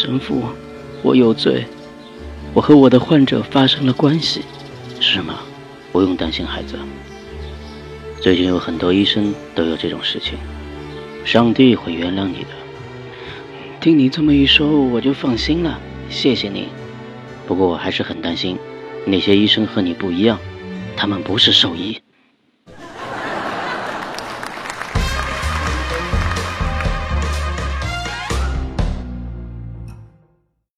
神父我有罪我和我的患者发生了关系是吗？不用担心孩子最近有很多医生都有这种事情上帝会原谅你的听你这么一说我就放心了谢谢你。不过我还是很担心那些医生和你不一样他们不是兽医。